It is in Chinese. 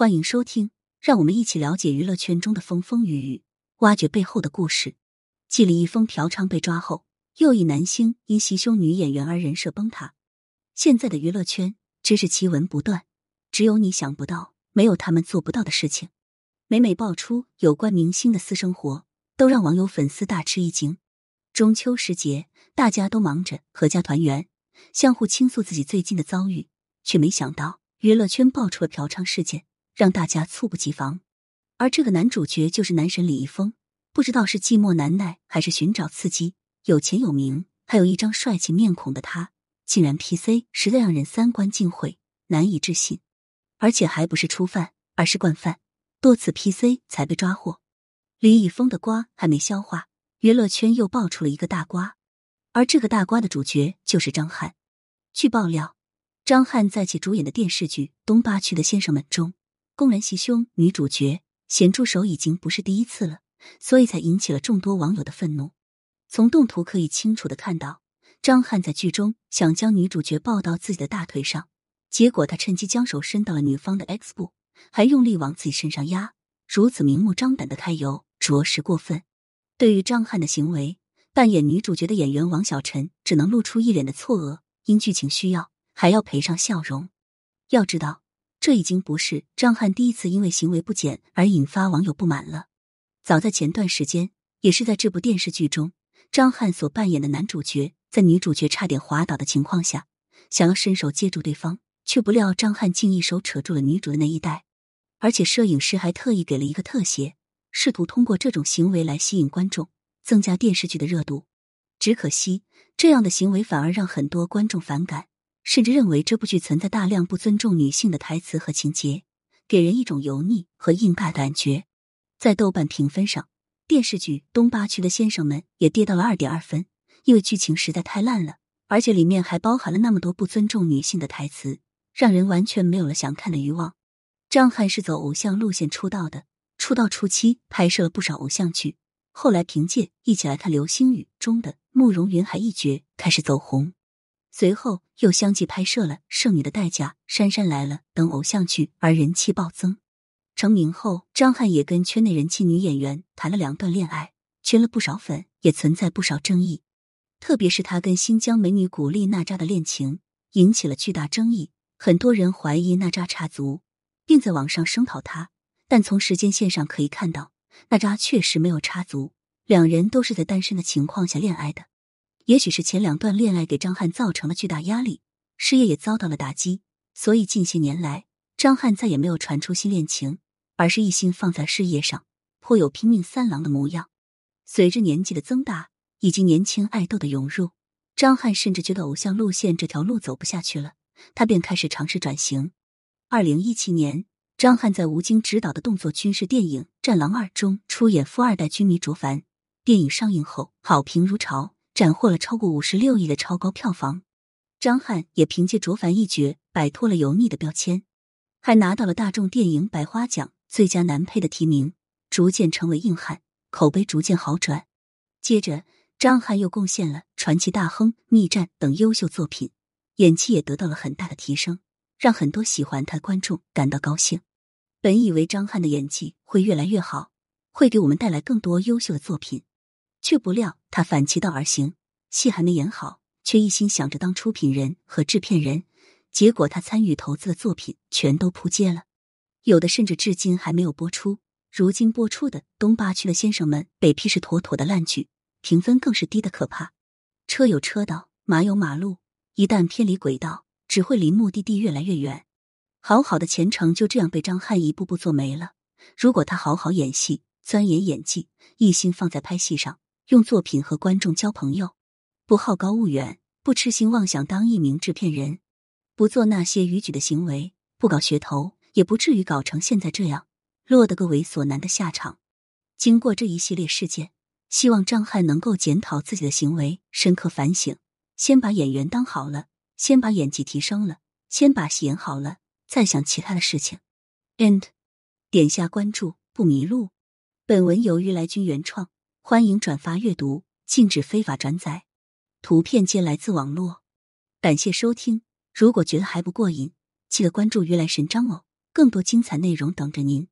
欢迎收听，让我们一起了解娱乐圈中的风风雨雨，挖掘背后的故事。继李易峰嫖娼被抓后，又一男星因袭胸女演员而人设崩塌。现在的娱乐圈真是奇闻不断，只有你想不到，没有他们做不到的事情。每每爆出有关明星的私生活，都让网友粉丝大吃一惊。中秋时节，大家都忙着阖家团圆，相互倾诉自己最近的遭遇，却没想到娱乐圈爆出了嫖娼事件。让大家猝不及防，而这个男主角就是男神李易峰。不知道是寂寞难耐，还是寻找刺激，有钱有名，还有一张帅气面孔的他，竟然 P C，实在让人三观尽毁，难以置信。而且还不是初犯，而是惯犯，多次 P C 才被抓获。李易峰的瓜还没消化，娱乐圈又爆出了一个大瓜，而这个大瓜的主角就是张翰。据爆料，张翰在其主演的电视剧《东八区的先生们》中。公然袭胸女主角，咸猪手已经不是第一次了，所以才引起了众多网友的愤怒。从动图可以清楚的看到，张翰在剧中想将女主角抱到自己的大腿上，结果他趁机将手伸到了女方的 X 部，还用力往自己身上压，如此明目张胆的揩油，着实过分。对于张翰的行为，扮演女主角的演员王小晨只能露出一脸的错愕，因剧情需要，还要赔上笑容。要知道。这已经不是张翰第一次因为行为不检而引发网友不满了。早在前段时间，也是在这部电视剧中，张翰所扮演的男主角在女主角差点滑倒的情况下，想要伸手接住对方，却不料张翰竟一手扯住了女主的内衣带，而且摄影师还特意给了一个特写，试图通过这种行为来吸引观众，增加电视剧的热度。只可惜，这样的行为反而让很多观众反感。甚至认为这部剧存在大量不尊重女性的台词和情节，给人一种油腻和硬尬的感觉。在豆瓣评分上，电视剧《东八区的先生们》也跌到了二点二分，因为剧情实在太烂了，而且里面还包含了那么多不尊重女性的台词，让人完全没有了想看的欲望。张翰是走偶像路线出道的，出道初期拍摄了不少偶像剧，后来凭借《一起来看流星雨》中的慕容云海一角开始走红。随后又相继拍摄了《剩女的代价》《杉杉来了》等偶像剧，而人气暴增。成名后，张翰也跟圈内人气女演员谈了两段恋爱，圈了不少粉，也存在不少争议。特别是他跟新疆美女古力娜扎的恋情，引起了巨大争议，很多人怀疑娜扎插足，并在网上声讨他。但从时间线上可以看到，娜扎确实没有插足，两人都是在单身的情况下恋爱的。也许是前两段恋爱给张翰造成了巨大压力，事业也遭到了打击，所以近些年来，张翰再也没有传出新恋情，而是一心放在事业上，颇有拼命三郎的模样。随着年纪的增大以及年轻爱豆的涌入，张翰甚至觉得偶像路线这条路走不下去了，他便开始尝试转型。二零一七年，张翰在吴京执导的动作军事电影《战狼二》中出演富二代军迷卓凡，电影上映后好评如潮。斩获了超过五十六亿的超高票房，张翰也凭借卓凡一角摆脱了油腻的标签，还拿到了大众电影百花奖最佳男配的提名，逐渐成为硬汉，口碑逐渐好转。接着，张翰又贡献了《传奇大亨》《逆战》等优秀作品，演技也得到了很大的提升，让很多喜欢他的观众感到高兴。本以为张翰的演技会越来越好，会给我们带来更多优秀的作品。却不料他反其道而行，戏还没演好，却一心想着当出品人和制片人，结果他参与投资的作品全都扑街了，有的甚至至今还没有播出。如今播出的《东八区的先生们》被批是妥妥的烂剧，评分更是低的可怕。车有车道，马有马路，一旦偏离轨道，只会离目的地越来越远。好好的前程就这样被张翰一步步做没了。如果他好好演戏，钻研演技，一心放在拍戏上。用作品和观众交朋友，不好高骛远，不痴心妄想当一名制片人，不做那些逾矩的行为，不搞噱头，也不至于搞成现在这样，落得个猥琐男的下场。经过这一系列事件，希望张翰能够检讨自己的行为，深刻反省，先把演员当好了，先把演技提升了，先把戏演好了，再想其他的事情。And，点下关注不迷路。本文由于来君原创。欢迎转发阅读，禁止非法转载，图片皆来自网络。感谢收听，如果觉得还不过瘾，记得关注鱼来神章哦。更多精彩内容等着您。